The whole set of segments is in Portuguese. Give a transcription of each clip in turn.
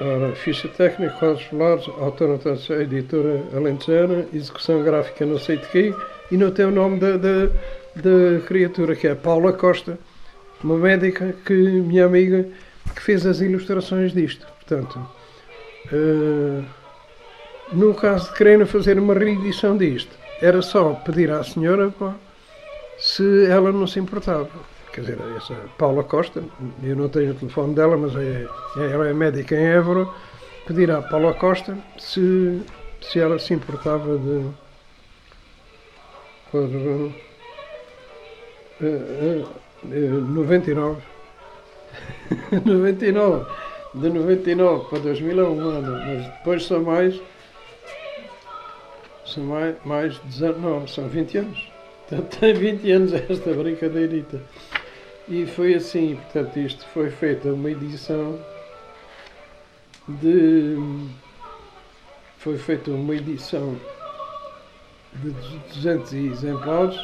Ora, ficha técnica, quadros polares, autonotação, editora alentejana, execução gráfica não sei de quê, e não tem o nome da, criatura, que é Paula Costa, uma médica que, minha amiga, que fez as ilustrações disto. Portanto, uh, no caso de quererem fazer uma reedição disto, era só pedir à senhora pá, se ela não se importava. Quer dizer, essa Paula Costa, eu não tenho o telefone dela, mas é, é, ela é médica em Évora, pedir à Paula Costa se, se ela se importava de. Por, uh, uh, uh, 99. 99. De 99 para 2000 é mas depois são mais. São mais, mais 19, são 20 anos. Tem 20 anos esta brincadeirita. E foi assim, portanto, isto foi feita uma edição de. Foi feita uma edição de 200 exemplares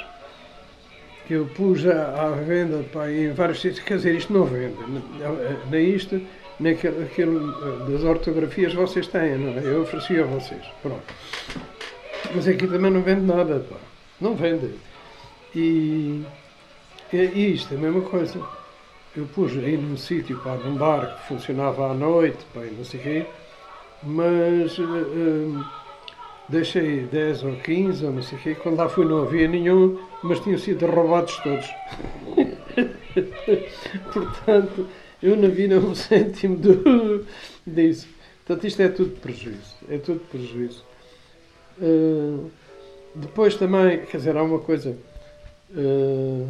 que eu pus à, venda pá, em vários sítios. Quer dizer, isto não vende, nem isto, nem aquilo, aquilo das ortografias vocês têm, não é? Eu ofereci a vocês, pronto. Mas aqui também não vende nada, pá. Não vende. E e isto é a mesma coisa. Eu pus aí num sítio, para num bar que funcionava à noite, pá, não sei o quê, mas uh, deixei 10 ou 15 ou não sei o quê. Quando lá fui não havia nenhum, mas tinham sido roubados todos. Portanto, eu não vi um cêntimo do, disso. Portanto, isto é tudo prejuízo. É tudo prejuízo. Uh, depois também, quer dizer, há uma coisa. Uh,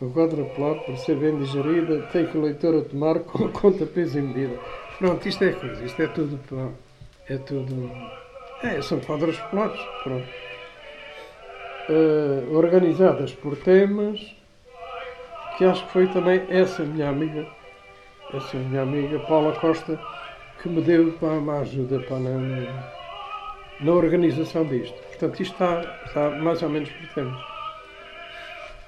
O quadruplado, por ser bem digerida, tem que o leitor a tomar com conta, peso e medida. Pronto, isto é coisa, isto é tudo. É tudo. É, são quadros polares, pronto. Uh, organizadas por temas, que acho que foi também essa minha amiga, essa minha amiga Paula Costa, que me deu uma ajuda na, na organização disto. Portanto, isto está, está mais ou menos por temas.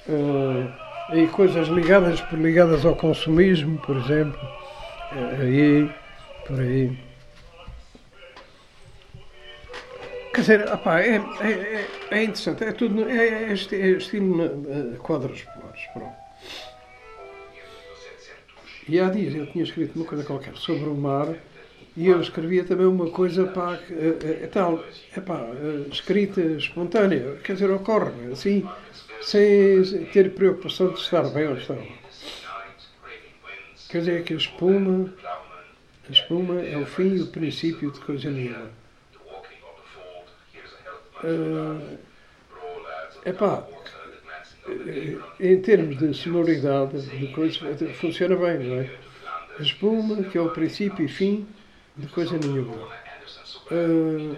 Uh, e coisas ligadas, ligadas ao consumismo, por exemplo, é, aí, por aí. Quer dizer, opá, é, é, é, interessante, é tudo, é, é, é estilo uh, quadros polares, pronto. E há dias eu tinha escrito uma coisa qualquer sobre o mar e eu escrevia também uma coisa pá, é, tal, é pá, escrita espontânea, quer dizer, ocorre assim, sem ter preocupação de estar bem ou estar mal. Quer dizer que a espuma, a espuma é o fim e o princípio de coisa nenhuma. Uh, epá, em termos de sonoridade, de coisa, funciona bem, não é? A espuma, que é o princípio e fim de coisa nenhuma. Uh,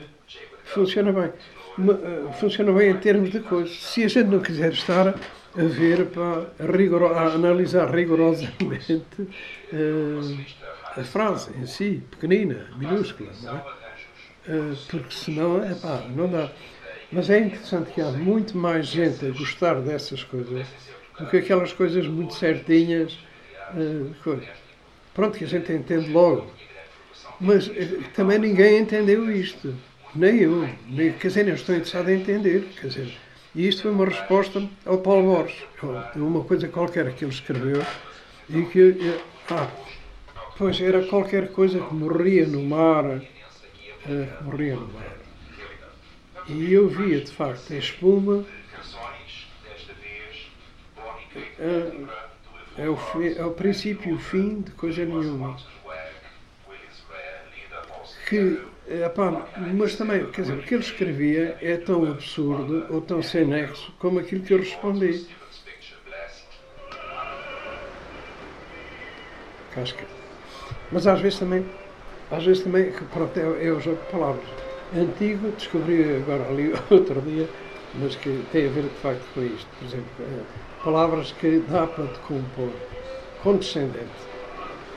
funciona bem. Eh, funciona bem em termos de coisas. Se a gente não quiser estar a ver, para a, analisar rigorosamente uh, a frase em si, pequenina, minúscula, não é? Uh, porque senão, é pá, não dá. Mas é interessante que há muito mais gente a gostar dessas coisas do que aquelas coisas muito certinhas. Uh, Pronto, que a gente entende logo. Mas também ninguém entendeu isto. Nem eu, nem, quer dizer, nem estou interessado em entender. Quer dizer, e isto foi uma resposta ao Paulo Borges, uma coisa qualquer que ele escreveu e que. Ah, pois era qualquer coisa que morria no mar. Uh, morria no mar. E eu via, de facto, a espuma. Uh, é, o, é o princípio e o fim de coisa nenhuma. Que Epá, mas também, quer dizer, o que ele escrevia é tão absurdo ou tão sem nexo como aquilo que eu respondi. Que... Mas às vezes também, às vezes também, pronto, é, é o jogo de palavras. Antigo, descobri agora ali outro dia, mas que tem a ver de facto com isto. Por exemplo, é, palavras que dá para decompor. Condescendente.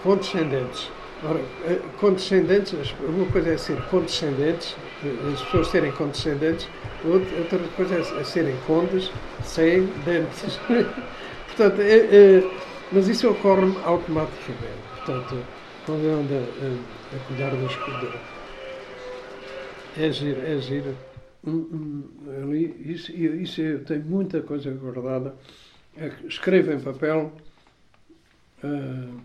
Condescendentes Ora, condescendentes, uma coisa é ser condescendentes, as pessoas serem condescendentes, outra coisa é, é serem condes sem dentes. Portanto, é, é, mas isso ocorre automaticamente. Portanto, quando eu ando a, a cuidar das coisas. É giro, é giro. Hum, hum, ali, isso, isso eu tenho muita coisa guardada. É escrevo em papel. Uh,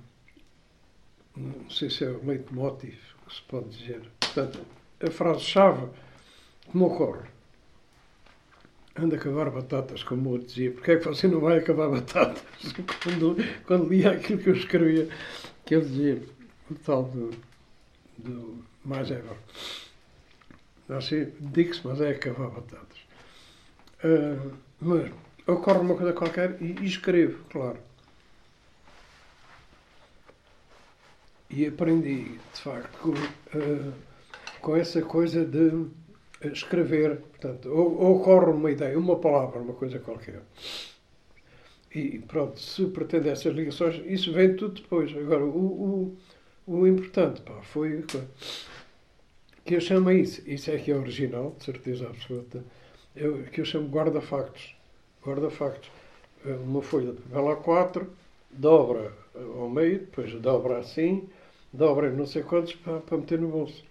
não sei se é o leitmotiv que se pode dizer. Portanto, a frase-chave que me ocorre. Anda a cavar batatas, como o outro dizia. Porquê é que você não vai acabar batatas? Quando, quando lia aquilo que eu escrevia, que ele dizia, o tal do, do mais ever. Assim, digo-se, mas é acabar batatas. Uh, mas ocorre uma coisa qualquer e, e escrevo, claro. E aprendi, de facto, com, uh, com essa coisa de escrever. Portanto, ou, ou ocorre uma ideia, uma palavra, uma coisa qualquer. E pronto, se pretende essas ligações, isso vem tudo depois. Agora, o, o, o importante pá, foi que eu chamo isso, isso é que é original, de certeza absoluta, eu, que eu chamo guarda-factos. Guarda-factos. Uma folha de papel A4, dobra ao meio, depois dobra assim, dobra não sei quantos para, para meter no bolso.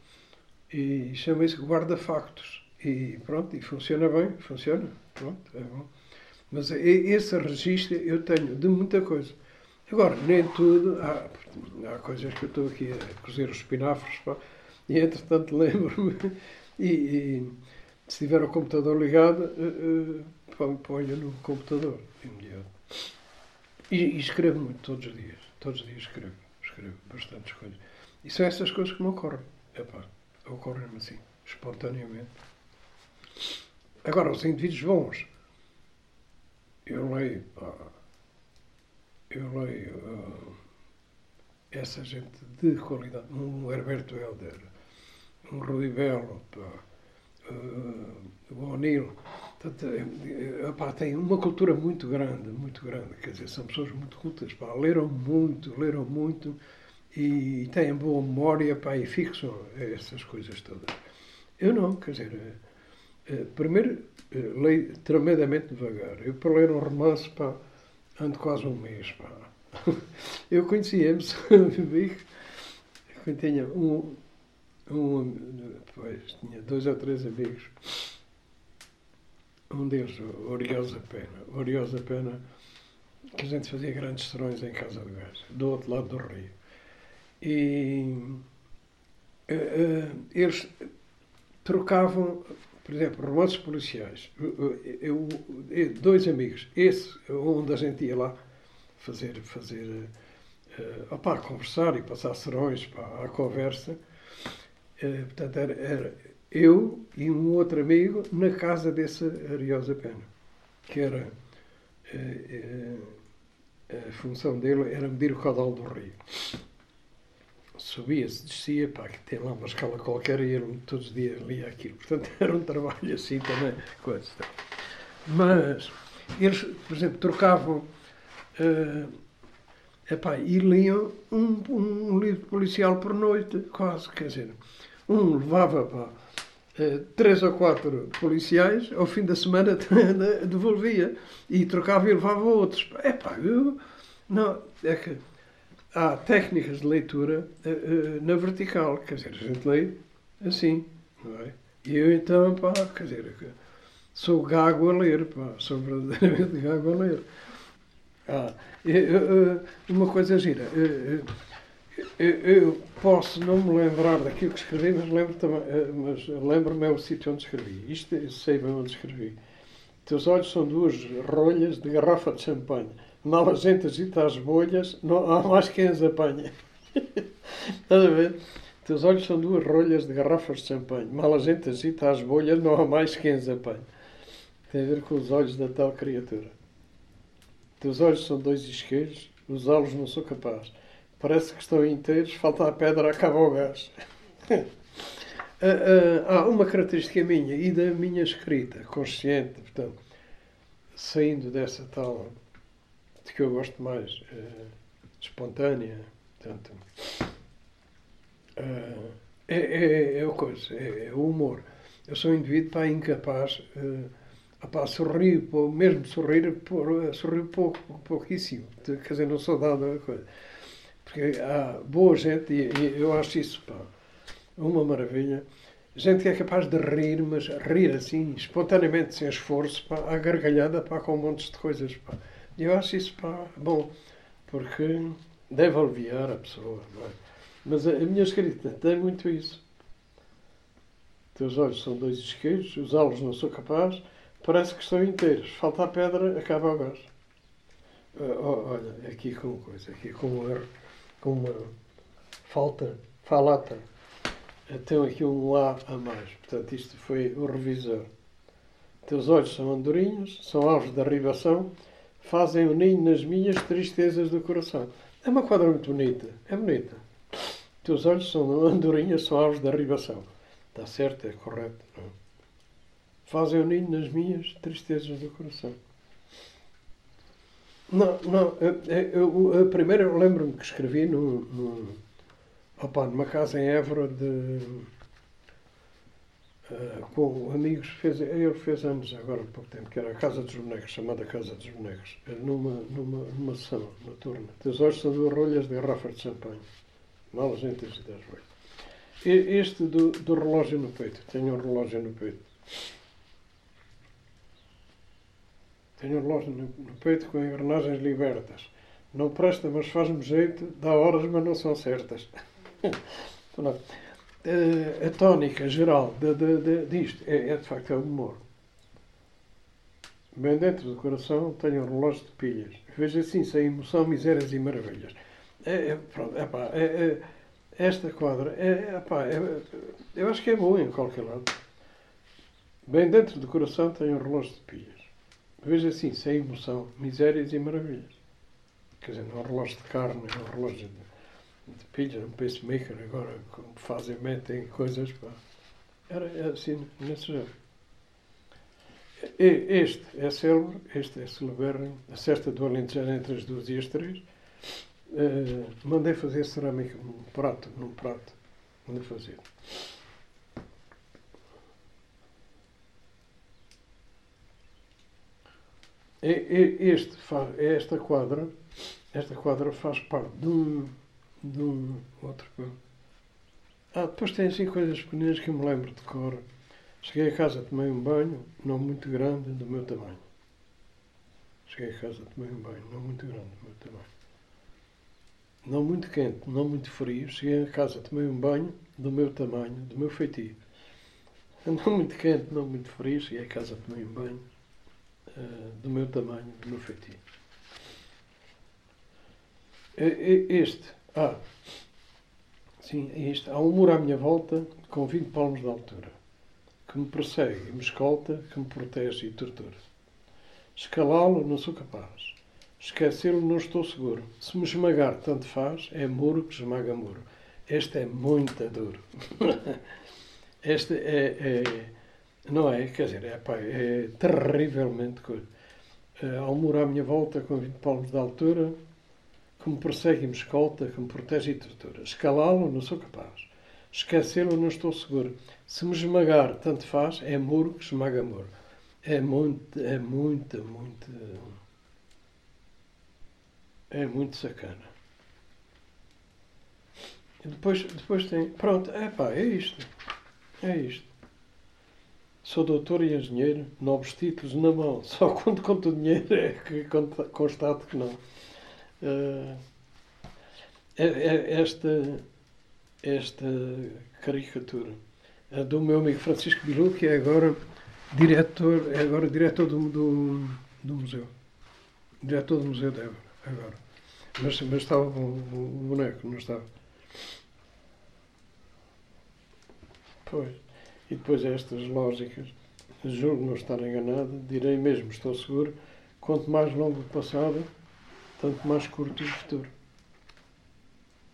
E chama isso guarda-factos. E pronto, e funciona bem, funciona. Pronto, é bom. Mas esse registro eu tenho de muita coisa. Agora, nem tudo. Há, há coisas que eu estou aqui a cozer os espinafres, pá, e entretanto lembro-me. E, e, se tiver o computador ligado, uh, uh, ponho no computador. E, e escrevo muito todos os dias. Todos os dias escrevo. Escrevo bastantes coisas. E são essas coisas que me ocorrem. Epá, ocorrem-me assim, espontaneamente. Agora, os indivíduos bons, eu leio, pá, eu leio uh, essa gente de qualidade, um Herberto Helder, um Rui Belo, pá, uh, o O'Neill, uh, tem uma cultura muito grande, muito grande, quer dizer, são pessoas muito cultas, pá, leram muito, leram muito e têm boa memória, pá, e fixam essas coisas todas. Eu não, quer dizer, uh, primeiro uh, leio tremendamente devagar. Eu para ler um romance, pá, ando quase um mês, pá. Eu conhecia Moçambique, quando tinha um, um, depois tinha dois ou três amigos. Um deles, o Oriosa Pena. Oriosa Pena, que a gente fazia grandes serões em casa de gás, do outro lado do rio. E uh, uh, eles trocavam, por exemplo, romances policiais. Eu, eu, dois amigos, esse onde a gente ia lá fazer, fazer uh, conversar e passar serões pá, à conversa. Uh, portanto, era, era, eu e um outro amigo na casa desse Ariosa Pena, que era uh, a função dele era medir o caudal do rio subia-se, descia, pá, que tem lá uma escala qualquer e ele todos os dias lia aquilo. Portanto, era um trabalho assim também. Coisa. Mas eles, por exemplo, trocavam uh, epá, e liam um, um, livro policial por noite, quase, quer dizer, um levava uh, três ou quatro policiais, ao fim da semana devolvia e trocava e levava outros. Epá, eu, não, é que há técnicas de leitura uh, na vertical, quer dizer, a gente lê assim, não é? E eu então, pá, quer dizer, sou gago a ler, pá, sou verdadeiramente gago a ler. Ah, uma coisa gira, eu, eu, posso não me lembrar daquilo que escrevi, mas lembro mas lembro-me é o sítio onde escrevi. Isto eu sei bem onde escrevi. Teus olhos são duas rolhas de garrafa de champanhe mal a gente agita as bolhas, não há mais quem as apanha. Estás a ver? Teus olhos são duas rolhas de garrafas de champanhe. Mal a gente agita as bolhas, não há mais quem as. Tem a ver com os olhos da tal criatura. Teus olhos são dois isqueiros, usá-los não sou capaz. Parece que estão inteiros, falta a pedra, acaba o gás. Ah, ah, há uma característica minha e da minha escrita, consciente, portanto, saindo dessa tal de que eu gosto mais, uh, espontânea, portanto, uh, é, é, é, o coisa, é, é, o humor. Eu sou um indivíduo pá, incapaz. Uh, Apá, sorrio, mesmo sorrir, por, sorrio pouco, pouquíssimo. Quer dizer, não sou dado a coisa. Porque há boa gente, e, eu acho isso pá, uma maravilha. Gente que é capaz de rir, mas rir assim, espontaneamente, sem esforço, pá, à gargalhada, pá, com montes de coisas. Pá. E eu acho isso pá, bom, porque deve aliviar a pessoa. É? Mas a, a minha escrita tem muito isso. Teus olhos são dois isqueiros, usá-los não sou capaz parece que estão inteiros. Falta a pedra, acaba o gás. Uh, olha, aqui com coisa, aqui com uma, com uma falta, falata. Tem aqui um A a mais. Portanto, isto foi o revisor. Teus olhos são andorinhos, são alvos de arribação, fazem o um ninho nas minhas tristezas do coração. É uma quadra muito bonita. É bonita. Teus olhos são andorinhas, são alvos de arribação. Está certo, é correto. Não? É? fazem o ninho nas minhas tristezas do coração. Não, não, eu, eu, eu primeiro eu lembro-me que escrevi no, no, opa, numa casa em Évora de, uh, com amigos, fez, ele fez anos agora há pouco tempo, que era a Casa dos Bonecos, chamada Casa dos Bonecos, numa, numa, numa sessão noturna. Teus olhos são duas rolhas de garrafa de champanhe, malas entre e dez rolhas. Este do, do relógio no peito, tenho um relógio no peito. Tenho um no, no peito com engrenagens libertas. Não presta, mas faz-me jeito. Dá horas, mas não são certas. Eh, a tónica geral de, de, de, disto é, é, de facto, é o humor. Bem dentro do coração tenho um relógio de pilhas. Veja assim, sem emoção, misérias e maravilhas. É, é, pronto, é, é, é, esta quadra, eu acho que é boa em qualquer lado. Bem dentro do coração tenho um relógio de pilhas. Veja assim, sem emoção, misérias e maravilhas. Quer dizer, não é um relógio de carne, é um relógio de, de pilha, um pacemaker, agora como fazem, metem coisas. Pá. Era assim, nesse género. Este é célebre, este é celeberem, a cesta do Alentejano entre as duas e as três. Uh, mandei fazer cerâmica num prato, num prato. Mandei fazer. Este, esta quadra, esta quadra faz parte de um, de um outro. Ah, depois tem assim coisas pequenas que eu me lembro de cor. Cheguei a casa, tomei um banho, não muito grande, do meu tamanho. Cheguei a casa, tomei um banho, não muito grande, do meu tamanho. Não muito quente, não muito frio. Cheguei a casa, tomei um banho, do meu tamanho, do meu feitio. Não muito quente, não muito frio. Cheguei a casa, tomei um banho, do meu tamanho, do meu. Este, ah, sim, este, há um muro à minha volta com 20 palmos de altura, que me persegue me escolta, que me protege e tortura. Escalá-lo não sou capaz. Esquecê-lo não estou seguro. Se me esmagar, tanto faz, é muro que esmaga muro. Este é muito duro. este é, é não é? Quer dizer, é, pá, é terrivelmente coisa. Há um muro à minha volta com 20 palmos de altura, que me persegue e me escolta, que me protege e tortura. Escalá-lo não sou capaz. Esquecê-lo não estou seguro. Se me esmagar, tanto faz, é muro que esmaga muro. É muito, é muito, muito. É muito sacana. E depois, depois tem. Pronto, é pá, é isto. É isto. Sou doutor e engenheiro, novos títulos na mão. Só quando conto dinheiro é que constato que não. Uh, esta, esta caricatura é do meu amigo Francisco Bilu, que é agora diretor, é agora diretor do, do, do museu. Diretor do Museu de Évora, agora. Mas, mas estava o, o boneco, não estava. Pois. E depois estas lógicas, juro não estar enganado, direi mesmo, estou seguro, quanto mais longo o passado, tanto mais curto o futuro.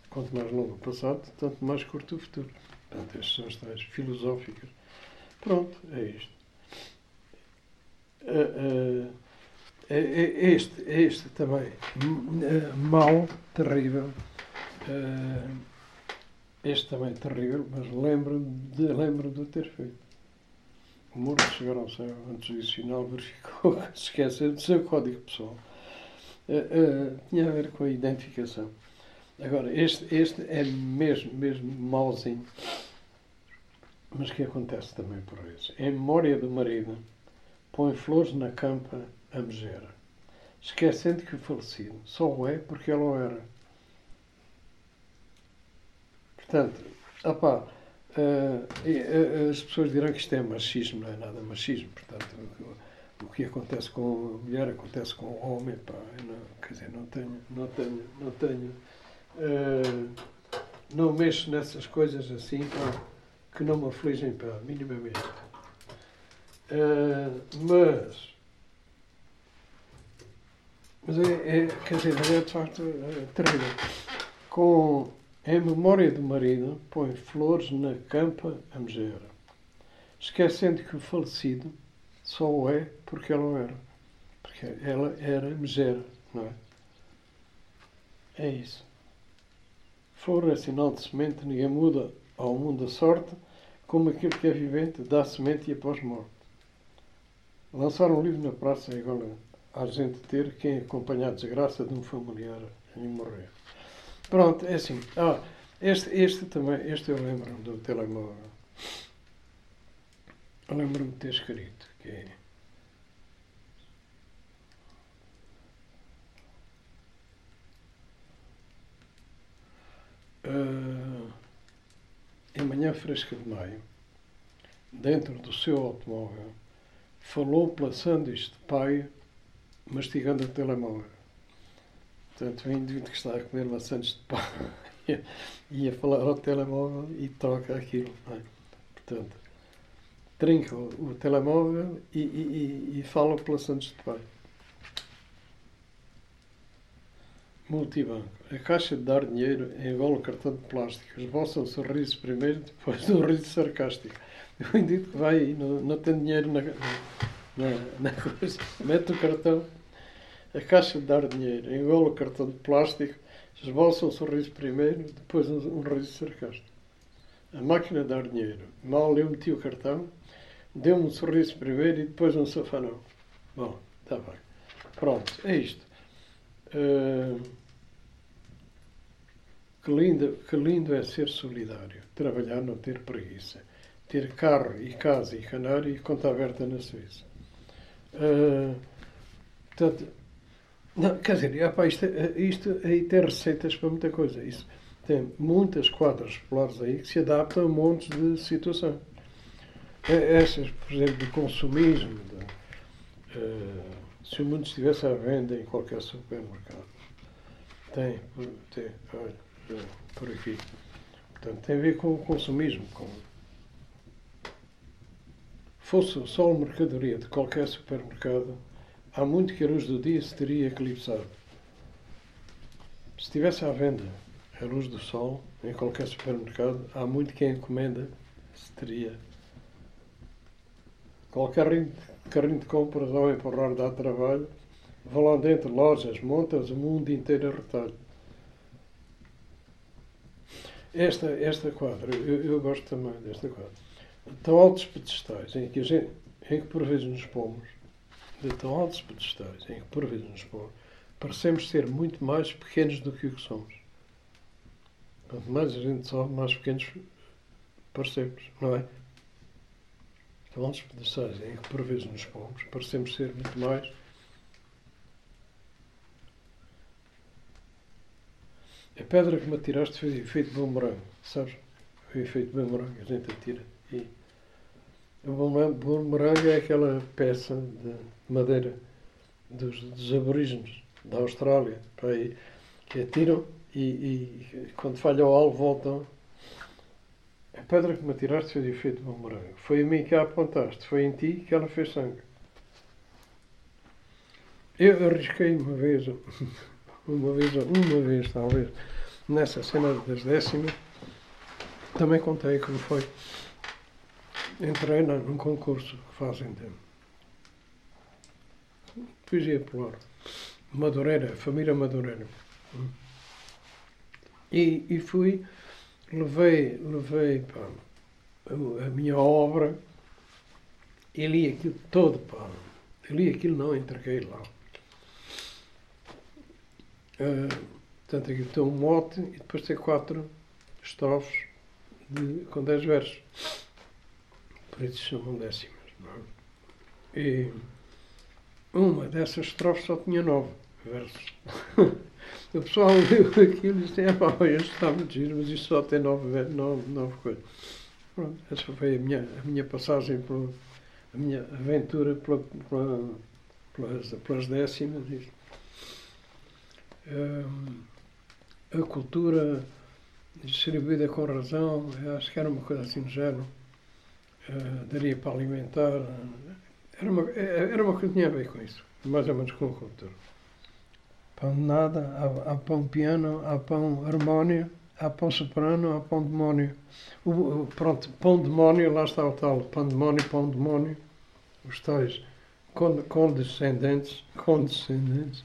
Quanto mais longo o passado, tanto mais curto o futuro. Portanto, estas são as tais filosóficas. Pronto, é isto. É, é, este, este também, mal, terrível. Este também é terrível, mas lembro de, lembro de ter feito. o muro de ao céu, antes disso, final, verificou que esqueceu do seu código pessoal. Uh, uh, tinha a ver com a identificação. Agora, este, este é mesmo, mesmo mauzinho, mas que acontece também por isso. Em memória do marido, põe flores na campa a megera, esquecendo que o falecido só o é porque ela o era. Portanto, opá, uh, as pessoas dirão que isto é machismo, não é nada machismo. Portanto, o, que acontece com a mulher acontece com o homem. Pá, não, quer dizer, não tenho, não tenho, não tenho não mexo nessas coisas assim pá, que não me afligem pá, minimamente. Uh, mas, mas é, é, quer dizer, é de facto é, terrível. Com, em memória do marido, põe flores na campa a meger, esquecendo que o falecido só o é porque ela era. Porque ela era megera, não é? É isso. Flor é sinal de semente, ninguém muda ao mundo a sorte, como aquele que é vivente dá semente e após morte. Lançar um livro na praça é igual a gente ter quem acompanha a desgraça de um familiar e morrer. Pronto, é assim. Ah, este, este também, este eu lembro-me do telemóvel. Lembro-me de ter escrito que é uh, em manhã fresca de maio, dentro do seu automóvel, falou sanduíche de pai, mastigando o telemóvel. Portanto, o indivíduo que está a comer sanduíche de pai ia falar ao telemóvel e toca aquilo. É? Portanto, trinca o, telemóvel e, e, e, e fala pela sanduíche de pai. Multibanco. A caixa de dar dinheiro envolve o cartão de plástico. Esboça o sorriso primeiro, depois o riso sarcástico. O indivíduo que vai aí, não, não tem dinheiro na, na, na coisa, mete o cartão. A caixa de dar dinheiro envolve o cartão de plástico. Esboça o sorriso primeiro, depois um, um riso sarcástico. A máquina de dar dinheiro. Mal eu meti o cartão, deu-me um sorriso primeiro e depois um safanão. Bom, está bem. Pronto, é isto. Uh, que, lindo, que lindo é ser solidário, trabalhar, não ter preguiça, ter carro e casa e canário e conta aberta na Suíça. Uh, portanto, não, quer dizer, opa, isto, isto aí tem receitas para muita coisa. Isso, tem muitas quadras populares aí que se adaptam a montes de situações. Essas, por exemplo, do consumismo, de, uh, se o mundo estivesse à venda em qualquer supermercado. Tem, tem olha, por aqui. Portanto, tem a ver com o consumismo. Com... Fosse só uma mercadoria de qualquer supermercado, há muito que a luz do dia se teria eclipsado. Se estivesse à venda a luz do sol em qualquer supermercado, há muito que a encomenda se teria. Qualquer carrinho de compras ao empurrar dá trabalho, vão lá dentro lojas, montas o mundo inteiro a retalho. Esta, esta quadra, eu, eu gosto também desta quadra. Tão altos pedestais em que, a gente, em que por vezes nos pomos, de tão altos pedestais em que por vezes nos pomos, parecemos ser muito mais pequenos do que o que somos. Quanto mais a gente sobe, mais pequenos parecemos, não é? quilómetros pedestais em que por vezes nos pomos, parecemos ser muito mais. A pedra que me atiraste fez efeito bumerangue, sabes? Foi efeito bumerangue, a gente atira. E o bumerangue é aquela peça de madeira dos, dos aborígenes da Austrália, para aí, que atiram e, e quando falha o alvo voltam a pedra que me atiraste fez efeito bumerangue. Foi a mim que a apontaste, foi em ti que ela fez sangue. Eu arrisquei uma vez, uma vez, uma vez talvez, nessa cena das décimas, também contei como foi. Entrei num concurso que fazem de poesia polar. Madureira, família Madureira. E, e fui levei, levei pá, a minha obra e li aquilo todo, pá. Li aquilo, não entreguei lá. Uh, portanto, aqui tem um mote e depois tem quatro estrofes de, com dez versos. Chamam décimas. É? E uma dessas estrofes só tinha nove versos. o pessoal leu aquilo e disse: é pá, este está muito giro, mas isto só tem nove, nove, nove coisas. Pronto, essa foi a minha, a minha passagem, pela, a minha aventura pela, pela, pelas, pelas décimas. Um, a cultura distribuída com razão, acho que era uma coisa assim do género. Uh, daria para alimentar. Era uma, era uma coisa que tinha a ver com isso, mais ou menos com a cultura. Pão de nada, há, há pão piano, há pão harmónio, há pão soprano, há pão demónio. O, o, pronto, pão demónio, lá está o tal, pão demónio, pão demónio, os tais condescendentes, condescendentes.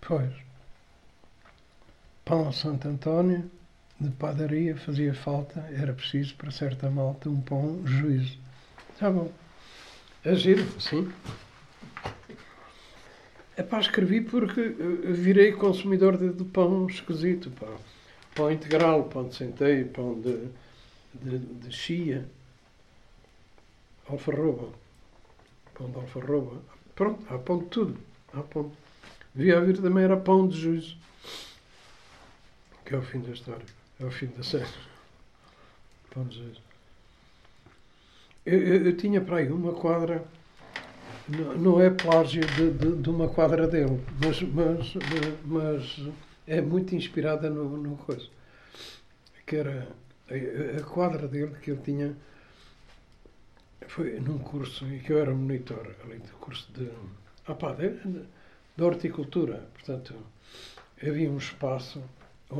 Pois, pão a Santo António, de padaria fazia falta, era preciso para certa malta um pão juízo. Está bom. É giro, sim. É para escrevi porque virei consumidor de, de pão esquisito. Pá. Pão integral, pão de centeio, pão de, de, de chia, alfarroba. Pão de alfarroba. Pronto, há pão de tudo. Há pão. Devia haver também era pão de juízo. Que é o fim da história. É o fim da série. De juízo. Eu, eu, eu, tinha para aí uma quadra, não, não é plágio de, de, de, uma quadra dele, mas, mas, mas é muito inspirada no, coisa. Que era a, a quadra dele que ele tinha foi num curso em que eu era monitor, ali do curso de, opa, de, de horticultura. Portanto, havia um espaço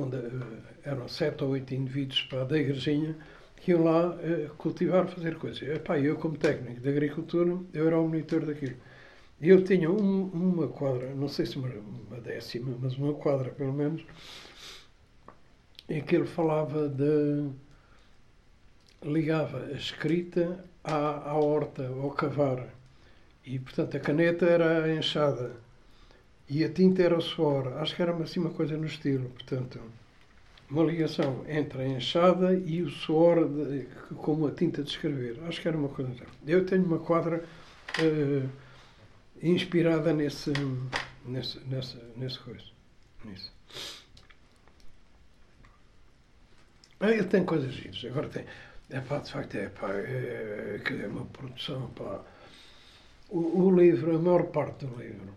onde uh, eram sete ou oito indivíduos para da igrejinha que iam lá uh, cultivar, fazer coisas. Epá, eu, como técnico de agricultura, eu era o monitor daquilo. E ele tinha um, uma quadra, não sei se uma, uma, décima, mas uma quadra pelo menos, em que ele falava de. ligava a escrita à, à horta, ao cavar. E, portanto, a caneta era a enxada e a tinta era o suor. Acho que era assim uma coisa no estilo, portanto uma ligação entre a enxada e o suor de, como a tinta de escrever. Acho que era uma coisa. Assim. Eu tenho uma quadra uh, inspirada nesse, nesse, nesse, nesse coisa. Nisso. Ah, ele tem coisas giras. Agora tem. É pá, de facto, é pá, é, é uma produção, pá. O, o livro, a maior parte do livro,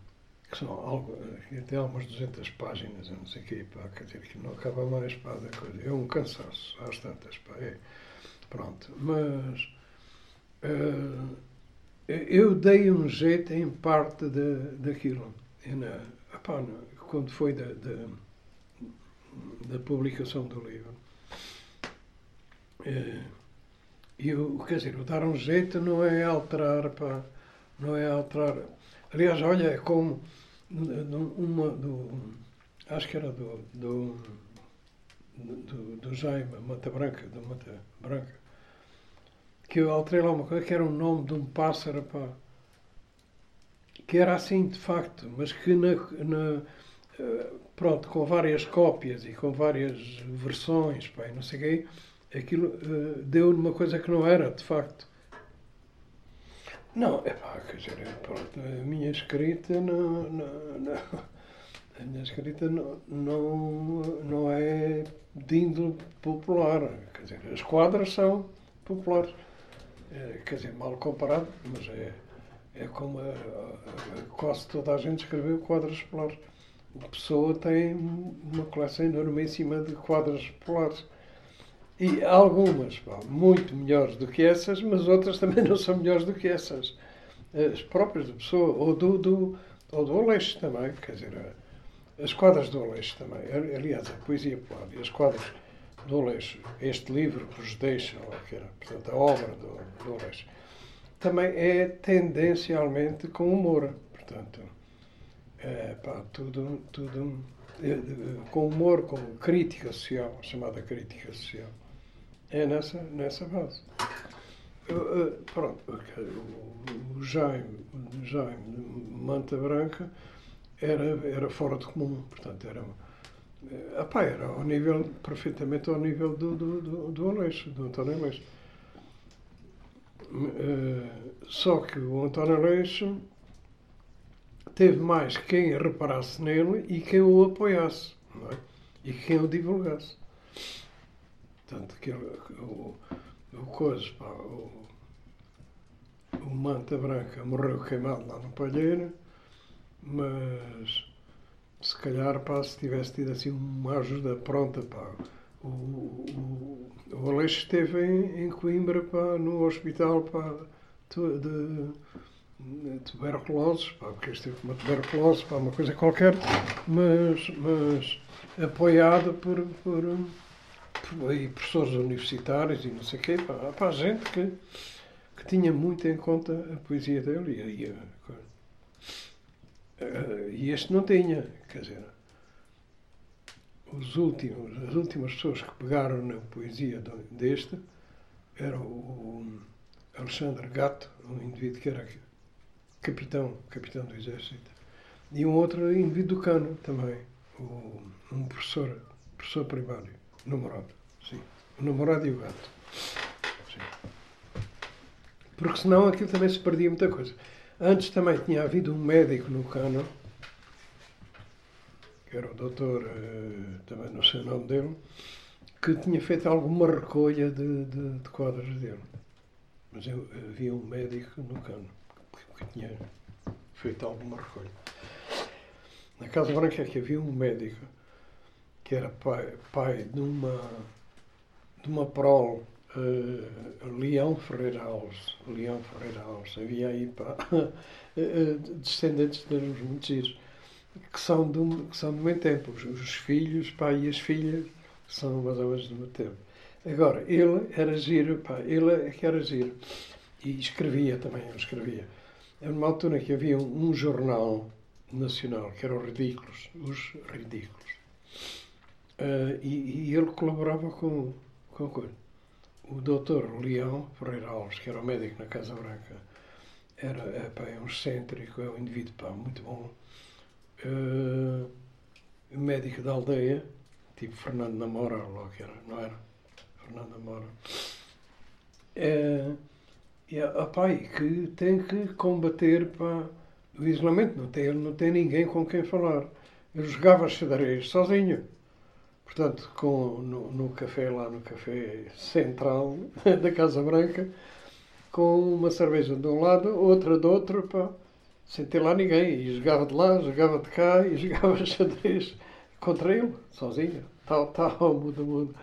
que são algo, tem algumas 200 páginas, não sei o quê, pá, quer dizer, que não acaba mais, pá, da coisa. É um cansaço, às tantas, pá, é. Pronto, mas uh, eu dei um jeito em parte de, daquilo. Na, epá, quando foi da, da, da, publicação do livro. Uh, eu, quer dizer, dar um jeito não é alterar, pá, não é alterar. Aliás, olha, é como uma do, acho que era do, do, do, do Jaime Mata Branca, do Mata Branca, que eu alterei lá uma coisa que era o nome de um pássaro, pá, que era assim de facto, mas que na, na pronto, com várias cópias e com várias versões, pá, não sei o quê, aquilo uh, deu uma coisa que não era, de facto. Não, é pá, quer dizer, pronto, a minha escrita não, não, não a minha escrita não, não, não é de índole popular. Quer dizer, as quadras são populares. É, quer dizer, mal comparado, mas é, é como a, a, quase toda a gente escreveu quadras populares. A pessoa tem uma coleção enormíssima de quadras populares. E algumas muito melhores do que essas, mas outras também não são melhores do que essas. As próprias da pessoa, ou do, do, ou do Aleixo também, quer dizer, as quadras do Aleixo também. Aliás, a poesia popular e as quadras do Aleixo, este livro que os deixa, que era, portanto, a obra do, do Aleixo, também é tendencialmente com humor. Portanto, É, pá, tudo, tudo é, com humor, com crítica social, chamada crítica social. É nessa, nessa base. Eu, pronto, o Jaime, o Jaime Manta Branca era, era fora de comum, portanto, era, apá, era ao nível, perfeitamente ao nível do, do, do, do Aleixo, do António Aleixo. Só que o António Aleixo teve mais quem reparasse nele e quem o apoiasse, é? e quem o divulgasse. Tanto que o, o coisa, pá, o, o Manta Branca morreu queimado lá no Palheiro, mas se calhar, pá, se tivesse tido assim uma ajuda pronta, pá, o, o, o Aleixo esteve em, em Coimbra, pá, no hospital, pá, de, tuberculose, pá, porque este teve uma tuberculose, pá, uma coisa qualquer, mas, mas apoiado por, por e professores universitários e não sei o quê, pá, pá, gente que, que tinha muito em conta a poesia dele e, e, e este não tinha, quer dizer, os últimos, as últimas pessoas que pegaram na poesia deste eram o Alexandre Gato, um indivíduo que era capitão, capitão do exército. E um outro indivíduo do cano também, um professor, professor primário, namorado, sim. O namorado e o gato. Sim. Porque senão aquilo também se perdia muita coisa. Antes também tinha havido um médico no cano, que era o doutor, eh, também não sei o nome dele, que tinha feito alguma recolha de, de, de quadros dele. Mas eu, havia um médico no cano que tinha feito alguma recolha. Na Casa Branca é que havia um médico que era pai, pai de uma de uma prole uh, Leão Ferreira Alves. Leão Ferreira Alves. Havia aí pá, uh, descendentes de giros, que são do, que são do meu tempo. Os, os filhos pá, e as filhas são mais ou menos do meu tempo. Agora, ele era giro, pá, ele é que era giro. E escrevia também, ele escrevia. Era uma altura que havia um, um jornal nacional, que era os Ridículos, os Ridículos. Uh, e, e, ele colaborava com, coisa. O doutor Leão Ferreira Alves, que era o médico na Casa Branca, era é, pá, é um excêntrico, é um indivíduo pá, muito bom. Uh, médico da aldeia, tipo Fernando Namora, logo que era, não era? Fernando Namora. E a pai que tem que combater para o isolamento. Não tem, não tem ninguém com quem falar. Eu jogava xadrez sozinho. Portanto, com, no, no café, lá no café central da Casa Branca, com uma cerveja de um lado, outra do outro, pá, sem ter lá ninguém. E jogava de lá, jogava de cá e jogava xadrez contra ele, sozinho. Tal, tal, muda, muda.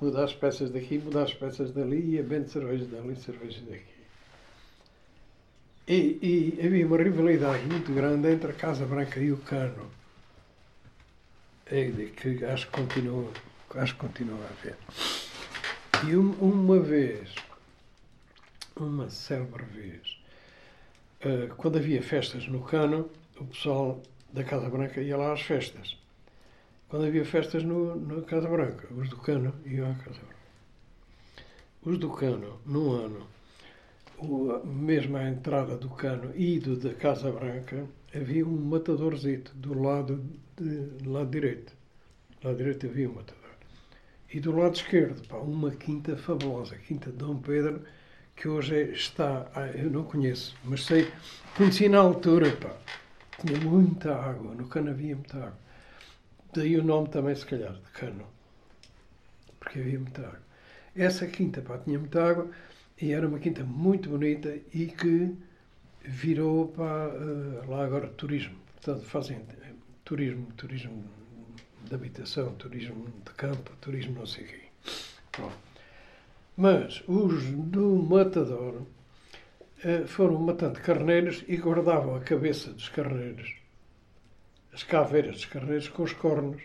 Muda as peças daqui, muda as peças dali, e bem de cerveja dali, cerveja daqui. E, e, havia uma rivalidade muito grande entre a Casa Branca e o Cano. É, que acho que continua, acho que continua a haver. E uma vez, uma célebre vez, eh, quando havia festas no Cano, o pessoal da Casa Branca ia lá às festas. Quando havia festas no, na Casa Branca, os do Cano iam à Casa Branca. Os do Cano, num ano, o, mesmo à entrada do cano e do da Casa Branca, havia um matadorzito do lado, do lado direito. Do lado direito havia um matador. E do lado esquerdo, pá, uma quinta fabulosa, a Quinta de Dom Pedro, que hoje é, está, ah, eu não conheço, mas sei, conheci na altura, pá, tinha muita água, no cano havia muita água. Daí o nome também, se calhar, de cano, porque havia muita água. Essa quinta, pá, tinha muita água, e era uma quinta muito bonita e que virou para uh, lá agora turismo. Portanto, fazem eh, turismo, turismo de habitação, turismo de campo, turismo não sei o quê. Pronto. Mas os do matador uh, foram matando carneiros e guardavam a cabeça dos carneiros, as caveiras dos carneiros com os cornos.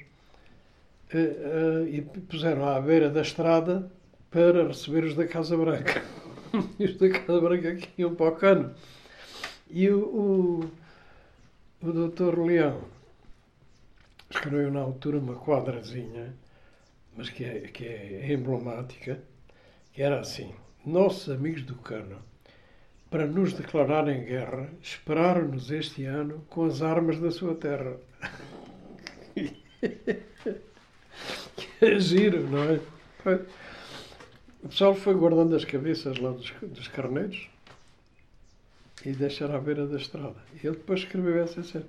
Uh, e puseram à beira da estrada para receber os da Casa Branca. os da Casa Branca que iam para o cano. E o, o, o doutor Leão escreveu na altura uma quadrazinha, mas que é, que é emblemática, que era assim: Nossos amigos do Cano, para nos declararem guerra, esperaram-nos este ano com as armas da sua terra. que é giro, não é? O pessoal foi guardando as cabeças lá dos, dos carneiros e deixaram à beira da estrada. E ele depois escreveu essa cena.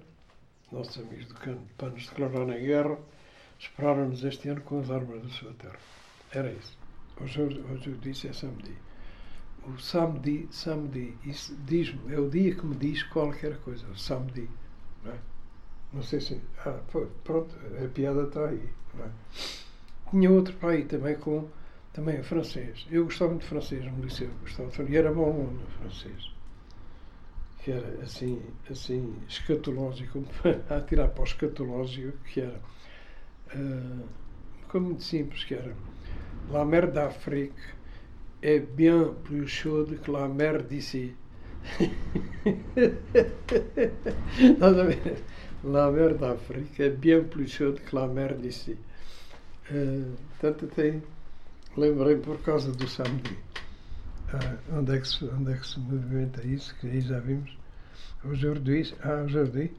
Nossos amigos do campo, para nos declararem guerra, esperaram-nos este ano com as armas da sua terra. Era isso. Hoje, hoje eu disse é samedi. O samedi, samedi, isso diz é o dia que me diz qualquer coisa. O samedi. Não, é? não sei se. Ah, pronto, a piada está aí. Não é? Tinha outro para aí também com também francês. Eu gostava muito de francês no liceu, gostava de, e era bom no francês. Que era assim, assim escatológico, a tirar para o escatológico, que era uh, como muito simples, que era La mer d'Afrique é bien plus chaude que la mer d'ici. La mer d'Afrique é bien plus chaude que la mer d'ici. Uh, portanto, tem lembrei por causa do samedi. Ah, onde, é que se, onde é que se movimenta isso? Que aí já vimos. Aujourd'hui, ah, aujourd'hui,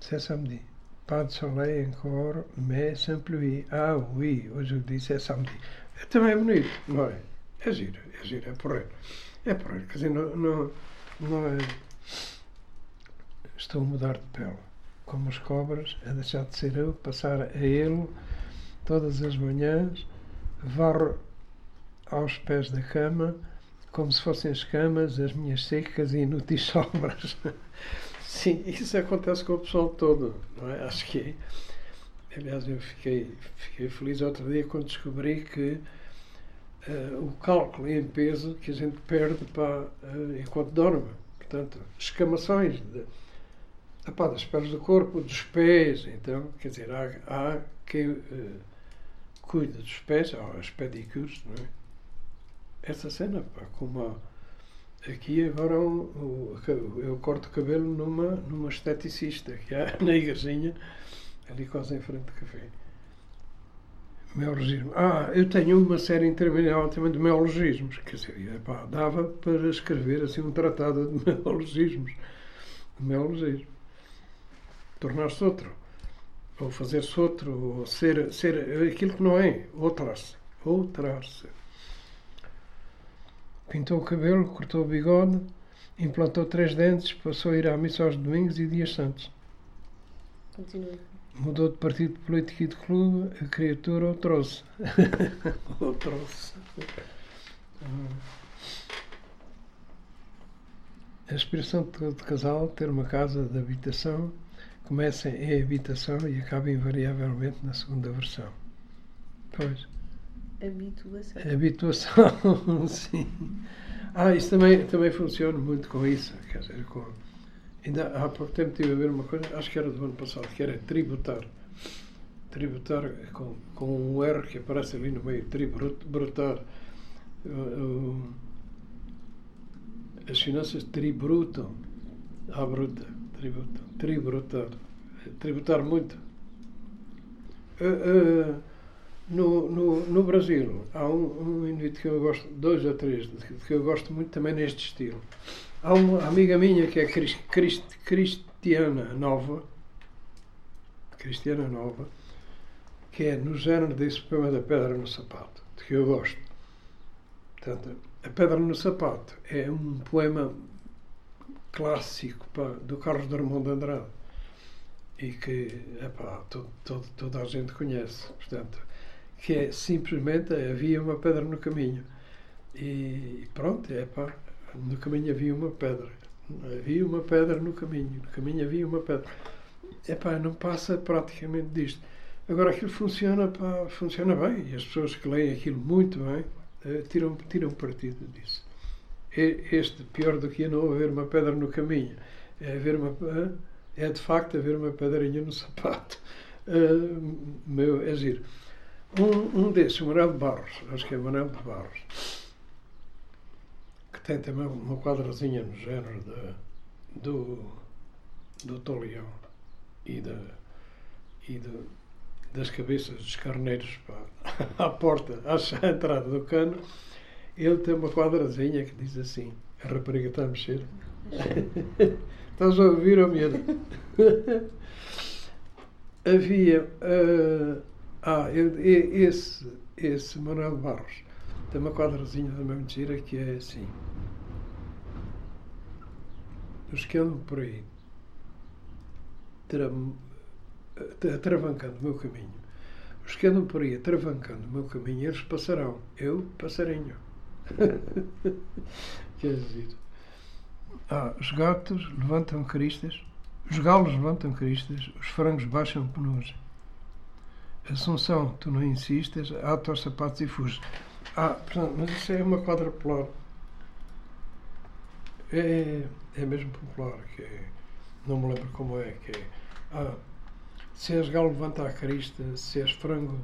c'est samedi. Pas de soleil encore, mais sans pluie. Ah, oui, aujourd'hui c'est samedi. É, também é bonito, não é? É giro, é giro, é porreiro. É porreiro, quer dizer, não, não, não é. Estou a mudar de pele. Como as cobras, é deixar de ser eu, passar a ele todas as manhãs varro aos pés da cama, como se fossem as camas, as minhas secas e inúteis sombras. Sim, isso acontece com o pessoal todo, não é? Acho que. Aliás, eu fiquei, fiquei feliz outro dia quando descobri que uh, o cálculo em peso que a gente perde para, uh, enquanto dorme. Portanto, escamações de, epá, das pernas do corpo, dos pés. Então, quer dizer, há, há que. Uh, cuida dos pés, aos pedicures, não é? Essa cena, pá, como aqui agora um, eu corto o cabelo numa, numa esteticista que há na igrejinha, ali quase em frente do café. Meologismo. Ah, eu tenho uma série interminável também de meologismos, quer dizer, epá, dava para escrever assim um tratado de meologismos. De meologismo. Tornar-se outro ou fazer-se outro, ou ser, ser aquilo que não é, outrar-se. Outrar-se. Pintou o cabelo, cortou o bigode, implantou três dentes, passou a ir à missa aos domingos e dias santos. Continua. Mudou de partido político e de clube, a criatura o trouxe. o trouxe. A aspiração de casal ter uma casa de habitação começa em habitação e acaba invariavelmente na segunda versão. Pois. Habituação. Habituação, sim. Ah, isso também, também funciona muito com isso. Quer dizer, com, ainda há pouco tempo estive a ver uma coisa, acho que era do ano passado, que era tributar. Tributar com, com um R que aparece ali no meio, tributar. as finanças tributam à bruta Tributar. Tributar. Tributar muito. Uh, uh, no, no, no Brasil há um, um indivíduo que eu gosto, dois ou três, que eu gosto muito também neste estilo. Há uma amiga minha que é Crist, Cristiana Nova, Cristiana Nova, que é no género desse poema da pedra no sapato, de que eu gosto. Portanto, a pedra no sapato é um poema clássico do Carlos Drummond de Andrade e que epá, todo, todo, toda a gente conhece, portanto, que é simplesmente havia uma pedra no caminho. E pronto, epá, no caminho havia uma pedra, havia uma pedra no caminho, no caminho havia uma pedra, epá, não passa praticamente disto. Agora aquilo funciona, pá, funciona bem. E as pessoas que leem aquilo muito bem eh, tiram, tiram partido disso. Este, pior do que é não haver uma pedra no caminho, é, haver uma, é de facto haver uma pedrinha no sapato. Uh, meu, é giro. Um, um desses, o Manuel de Barros, acho que é Manuel de Barros, que tem também uma quadrazinha no género de, do, do Toleão e, da, e do, das cabeças dos carneiros pá, à porta, à entrada do cano, ele tem uma quadrazinha que diz assim: a rapariga está a mexer. Estás a ouvir, ou medo? Havia. Uh, ah, eu, esse, esse Manuel Barros tem uma quadrazinha da mesma gira que é assim. Os que andam por aí travancando o meu caminho. Os que andam por aí travancando o meu caminho, eles passarão. Eu, passarinho. Quer dizer. Ah, os gatos levantam cristas, os galos levantam cristas, os frangos baixam penugem. Assunção, tu não insistes, ata os sapatos e fuges. Ah, portanto, mas isso é uma quadrupolar. É, é mesmo popular, que é, não me lembro como é, que é. Ah, se és galo, levanta a crista, se és frango,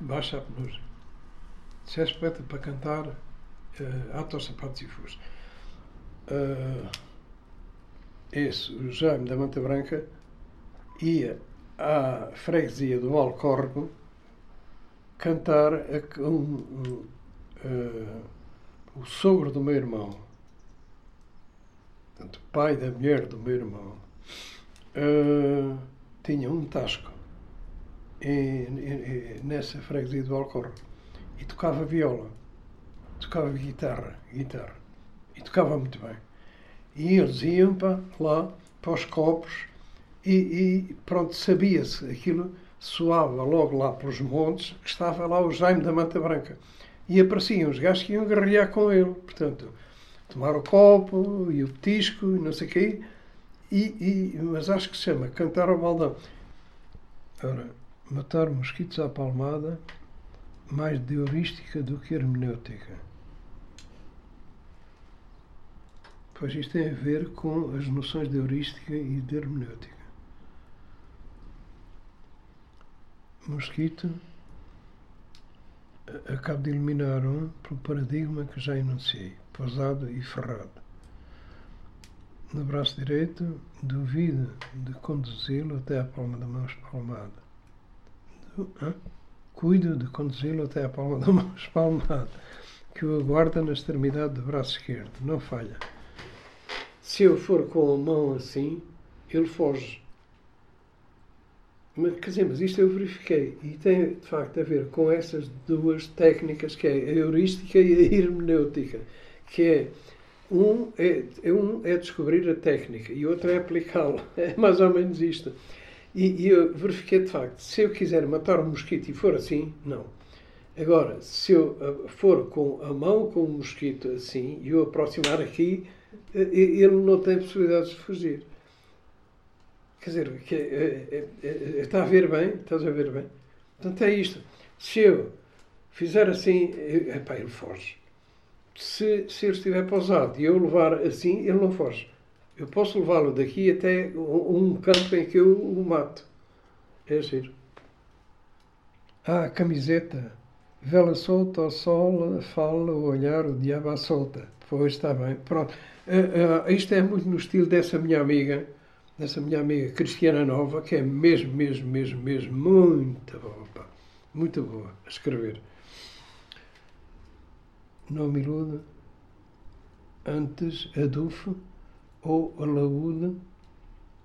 baixa a penugem. Se és poeta para cantar, uh, ata os sapatos e fuges. Uh, esse, o Jaime da Manta Branca, ia à freguesia do Alcorgo cantar um, um, uh, o sogro do meu irmão, o pai da mulher do meu irmão, uh, tinha um tasco em, em, nessa freguesia do Alcorgo e tocava viola, tocava guitarra, guitarra e tocava muito bem. E eles iam para lá para os copos e, e pronto, sabia-se, aquilo soava logo lá pelos montes, que estava lá o Jaime da Manta Branca. E apareciam os gajos que iam guerrear com ele, portanto, tomar o copo e o petisco e não sei o quê, e, e, mas acho que se chama Cantar ao Baldão. Ora, matar mosquitos à palmada, mais de heurística do que hermenêutica. Pois isto tem a ver com as noções de heurística e de hermenêutica. Mosquito acabo de eliminar um pelo paradigma que já enunciei, posado e ferrado. No braço direito, duvido de conduzi-lo até a palma da mão espalmada. Cuido de conduzi-lo até a palma da mão espalmada, que o aguarda na extremidade do braço esquerdo. Não falha. Se eu for com a mão assim, ele foge. Mas, quer dizer, mas isto eu verifiquei e tem de facto a ver com essas duas técnicas que é a heurística e a hermenêutica, que é um é, é um é descobrir a técnica e outro é aplicá-la. É mais ou menos isto. E, e, eu verifiquei de facto, se eu quiser matar um mosquito e for assim, não. Agora, se eu ah, for com a mão com o mosquito assim e o aproximar aqui, eh, ele não tem possibilidades de fugir. Quer dizer, que, é, é, está a ver bem? Estás a ver bem? Portanto, é isto. Se eu fizer assim, epá, ele foge. Se, se ele estiver pausado e eu levar assim, ele não foge. Eu posso levá-lo daqui até um campo em que eu o mato. É giro. Ah, camiseta. Vela solta ao sol, fala o olhar, o diabo à solta. Pois está bem. Pronto. Uh, uh, isto é muito no estilo dessa minha amiga dessa minha amiga Cristiana Nova, que é mesmo, mesmo, mesmo, mesmo muito boa, pá. muito boa a escrever. Não me ilude, antes adufo ou alaúde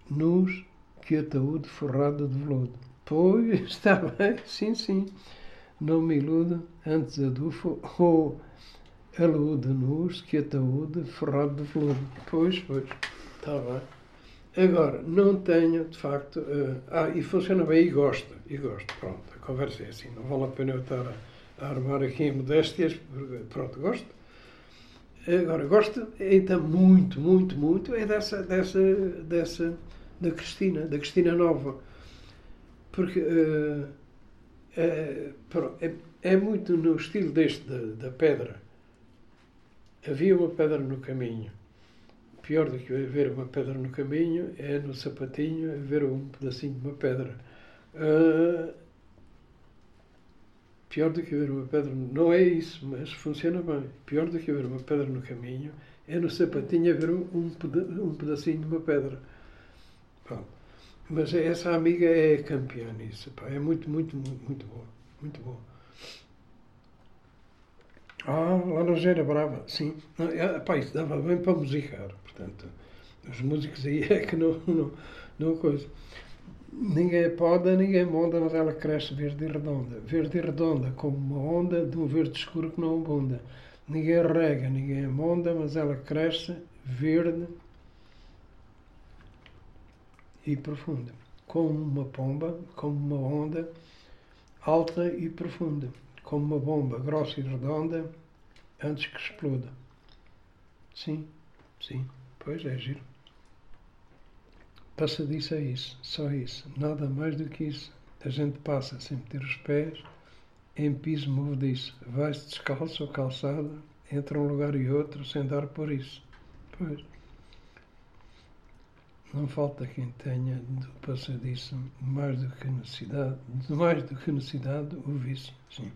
nos que ataúde forrado de veludo. Pois, está bem, sim, sim. Não me ilude, antes adufo ou alaúde nos que ataúde forrado de veludo. Pois, pois, está bem. Agora, não tenho, de facto. Uh, ah, e funciona bem e gosto. E gosto. Pronto, a conversa é assim. Não vale a pena eu estar a, a armar aqui modéstias. Pronto, gosto. Agora, gosto então muito, muito, muito é dessa, dessa, dessa da Cristina, da Cristina Nova. Porque uh, é, é, é, muito no estilo deste da, da pedra. Havia uma pedra no caminho pior do que ver uma pedra no caminho é no sapatinho ver um pedacinho de uma pedra. Uh, pior do que ver uma pedra, não é isso, mas funciona bem. Pior do que ver uma pedra no caminho é no sapatinho ver um, um pedacinho de uma pedra. Pronto. Mas essa amiga é campeã nisso. Pá. É muito, muito, muito, muito boa. Muito boa. Ah, lá na Gera Brava, sim. É, pá, isso dava bem para musicar. Portanto, os músicos aí é que não, não, não coisa. Ninguém é poda, ninguém monda, mas ela cresce verde e redonda. Verde e redonda, como uma onda de um verde escuro que não abunda. Ninguém rega, ninguém monda, mas ela cresce verde e profunda. Como uma pomba, como uma onda alta e profunda. Como uma bomba grossa e redonda antes que exploda. Sim, sim, pois é giro. Passadiço é isso, só isso, nada mais do que isso. A gente passa sem meter os pés em piso movediço. Vai-se descalço ou calçada, entre um lugar e outro, sem dar por isso. Pois. Não falta quem tenha do passadiço mais do que necessidade, mais do que necessidade, o vício, sim.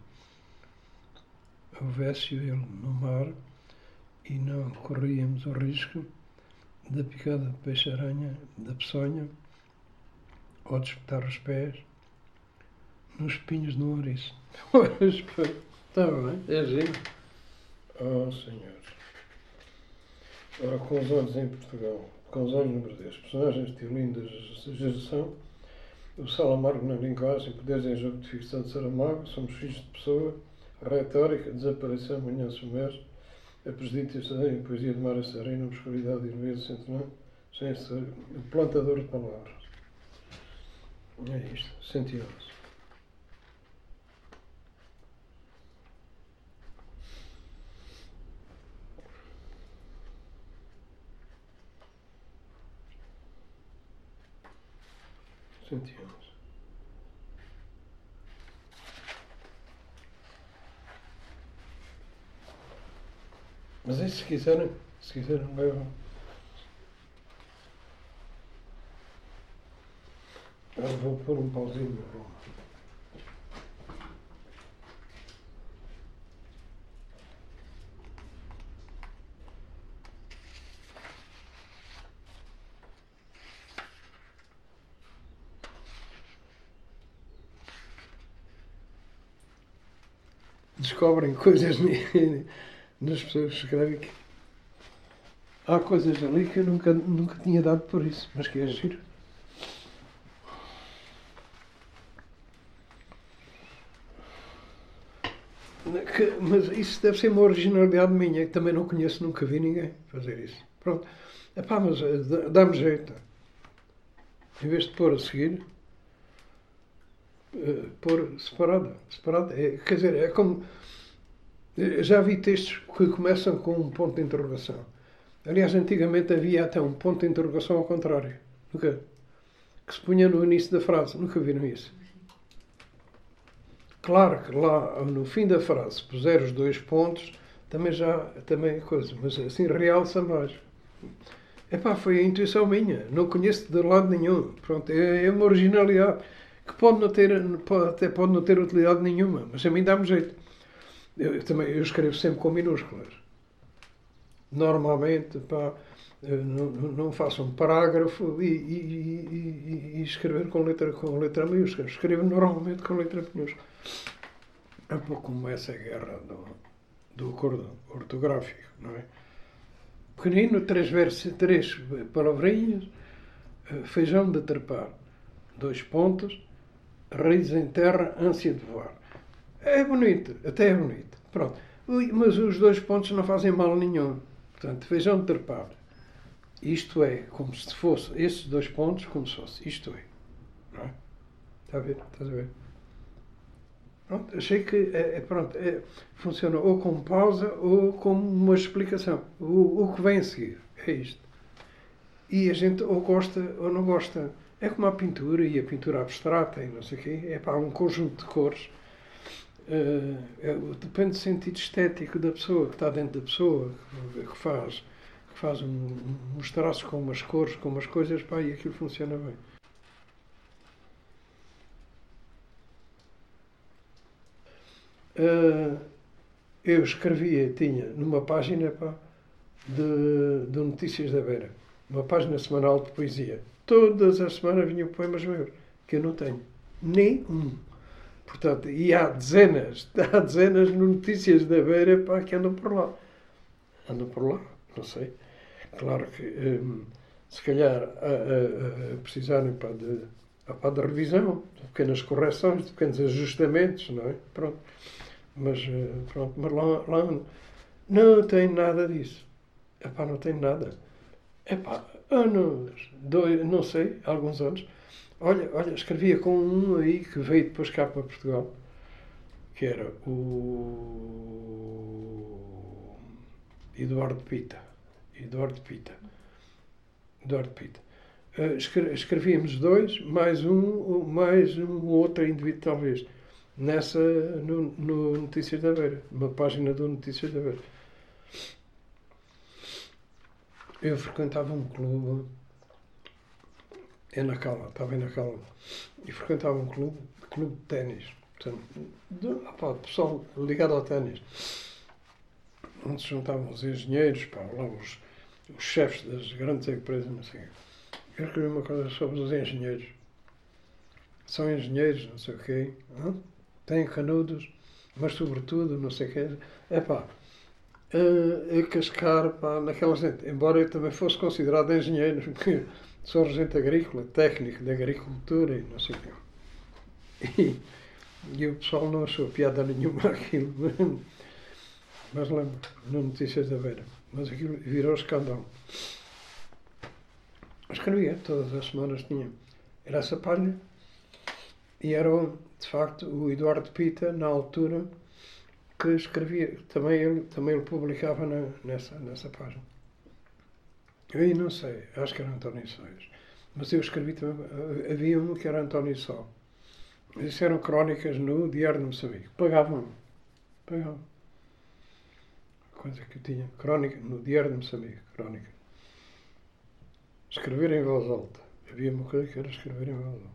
Houvesse ele no mar e não corríamos o risco da picada de peixe-aranha, da peçonha, ou de espetar os pés nos espinhos do ouriço. Está bem, é giro. Oh, Senhor. Ora, com os olhos em Portugal, com os olhos no Brasil, personagens de Teolinda geração, o sal amargo na linguagem, poderes em jogo de ficção de Saramago, somos filhos de pessoa, retórica, desapareceu amanhã sumerge, a presidente em poesia de Mara Serena, obscuridade e leveza centenário, sem ser o plantador de palavras. É isto, 111. Cento Mas aí, se quiserem, se quiserem, levam. Eu vou pôr um pauzinho. Descobrem coisas das pessoas que escrevem que há coisas ali que eu nunca, nunca tinha dado por isso, mas que é giro. Que, mas isso deve ser uma originalidade minha, que também não conheço, nunca vi ninguém fazer isso. Pronto. Epá, mas eh, dá-me jeito. Em vez de pôr a seguir, uh, pôr separado. separado. É, quer dizer, é como já vi textos que começam com um ponto de interrogação. Aliás, antigamente havia até um ponto de interrogação ao contrário. Nunca. Que se punha no início da frase. Nunca viram isso? Claro que lá no fim da frase puser os dois pontos, também já também é coisa, mas assim realça mais. Epá, foi a intuição minha, não conheço de lado nenhum. Pronto, é, é uma originalidade que pode não ter, pode, até pode não ter utilidade nenhuma, mas a mim dá-me jeito. Eu, eu, também eu escrevo sempre com minúsculas. Normalmente, pá, não, não faço um parágrafo e, e, e, e, escrever com letra, com letra maiúscula. Escrevo normalmente com letra minúscula. É um pouco como essa guerra do, do acordo ortográfico, não é? Pequenino, três, versos, três palavrinhas, eh, feijão de trepar, dois pontos, raízes em terra, ânsia de voar. É bonito, até é bonito. Pronto. Mas os dois pontos não fazem mal nenhum. Portanto, feijão trepado. Isto é, como se fosse, esses dois pontos, como se fosse, isto é. Não é? Está a ver? Estás a ver? Pronto, achei que é, é pronto, é, funciona ou com pausa ou com uma explicação. O, o que vem a seguir é isto. E a gente ou gosta ou não gosta. É como a pintura e a pintura abstrata e não sei o quê. É para um conjunto de cores Uh, depende do sentido estético da pessoa, que está dentro da pessoa, que faz, que faz um, uns traços com umas cores, com umas coisas, pá, e aquilo funciona bem. Uh, eu escrevia, tinha numa página, pá, de, de Notícias da Beira, uma página semanal de poesia. Todas as semanas vinham poemas meus, que eu não tenho. Nem um. Portanto, e há dezenas, há dezenas de Notícias da Beira pá, que andam por lá. Andam por lá, não sei. Claro que, hum, se calhar, a, a, a precisarem pá, de, pá, de revisão, de pequenas correções, de pequenos ajustamentos, não é? Pronto. Mas, eh, pronto, mas lá, lá não tem nada disso. Epá, não tem nada. Epá, anos, dois, não sei, alguns anos. Olha, olha, escrevia com um aí que veio depois cá para Portugal, que era o Eduardo Pita. Eduardo Pita. Eduardo Pita. Uh, escrevíamos dois, mais um, mais um outro indivíduo, talvez, nessa, no, no Notícias da Beira, uma página do Notícias da Beira. Eu frequentava um clube é Nacala, estava em Nacala, e frequentava um clube, clube de ténis, portanto, de, opa, pessoal ligado ao ténis, onde se juntavam os engenheiros, pá, lá os, os chefes das grandes empresas, não sei. Eu escrevi uma coisa sobre os engenheiros. São engenheiros, não sei o quê, hein? têm canudos, mas sobretudo, não sei o quê. É pá, a, a cascar pá, naquela gente. Embora eu também fosse considerado engenheiro, porque sou regente agrícola, técnico de agricultura e não sei o quê. E, e o pessoal não achou piada nenhuma aquilo. Mas lembro, no Notícias da Beira. Mas aquilo virou escândalo. Escrevia, todas as semanas tinha. Era essa página. E era, de facto, o Eduardo Pita, na altura, que escrevia. Também ele, também ele publicava na, nessa, nessa página. Eu não sei, acho que era António Sóis. Mas eu escrevi também. Havia um que era António Só. Isso eram crónicas no Diário de Moçambique. Pagavam. Pagavam. Coisa que eu tinha. Crónica no Diário de Moçambique. Crónica. Escrever em voz alta. Havia uma coisa que era escrever em voz alta.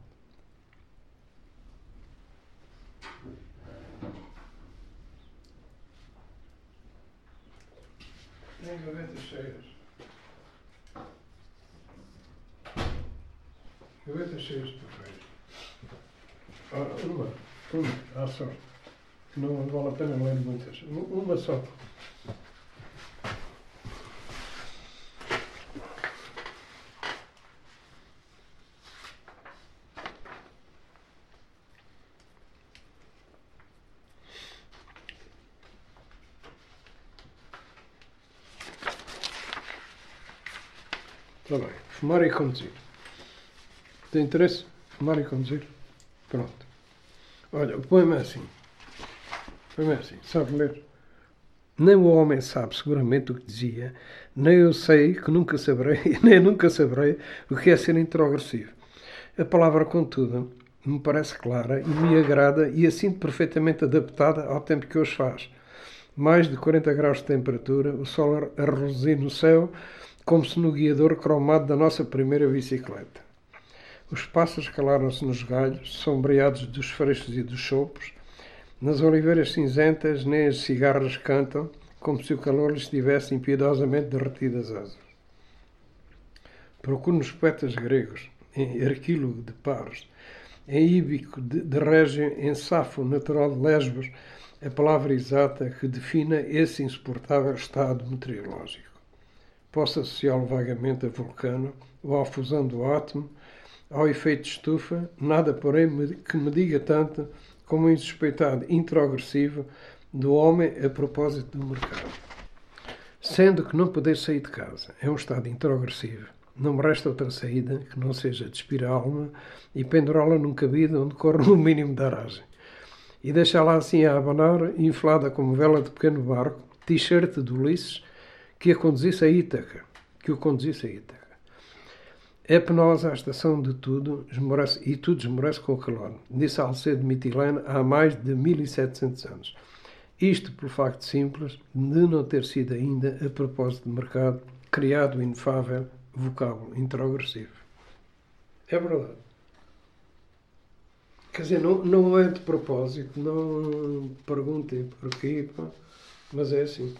Tem gavetas cheias. Където се успокои. Ума, ума, аз съм. Много волатен е моят бунтеж. Ума съм. Давай, в море концерт. Tem interesse? E conduzir? Pronto. Olha, o poema é assim. O poema é assim. Sabe ler? Nem o homem sabe seguramente o que dizia, nem eu sei que nunca saberei, nem nunca saberei o que é ser introgressivo. A palavra, contudo, me parece clara e me agrada e assim perfeitamente adaptada ao tempo que hoje faz. Mais de 40 graus de temperatura, o sol a reluzir no céu, como se no guiador cromado da nossa primeira bicicleta. Os pássaros calaram-se nos galhos, sombreados dos freixos e dos sopros. Nas oliveiras cinzentas, nem as cigarras cantam, como se o calor lhes tivesse impiedosamente derretido as asas. Procuro nos poetas gregos, em Arquílogo de Paros, em Íbico de, de Régio, em Safo, natural de Lesbos, a palavra exata que defina esse insuportável estado meteorológico. Posso associá-lo vagamente a vulcano ou à fusão do átomo, ao efeito de estufa, nada, porém, que me diga tanto como um insuspeitado introgressivo do homem a propósito do mercado. Sendo que não poder sair de casa é um estado introgressivo, não me resta outra saída que não seja despir a alma e pendurá-la num cabide onde corre o mínimo de aragem. E deixá-la assim a abanar, inflada como vela de pequeno barco, t-shirt de Ulisses, que a conduzisse a Ítaca, que o conduzisse a Ítaca. É penosa a estação de tudo, esmorece, e tudo esmorece com o calor, disse Alcedo Mitilene há mais de 1700 anos. Isto pelo facto simples de não ter sido ainda, a propósito de mercado, criado o inefável vocábulo introgressivo. É verdade. Quer dizer, não, não é de propósito, não perguntem porquê, mas é assim.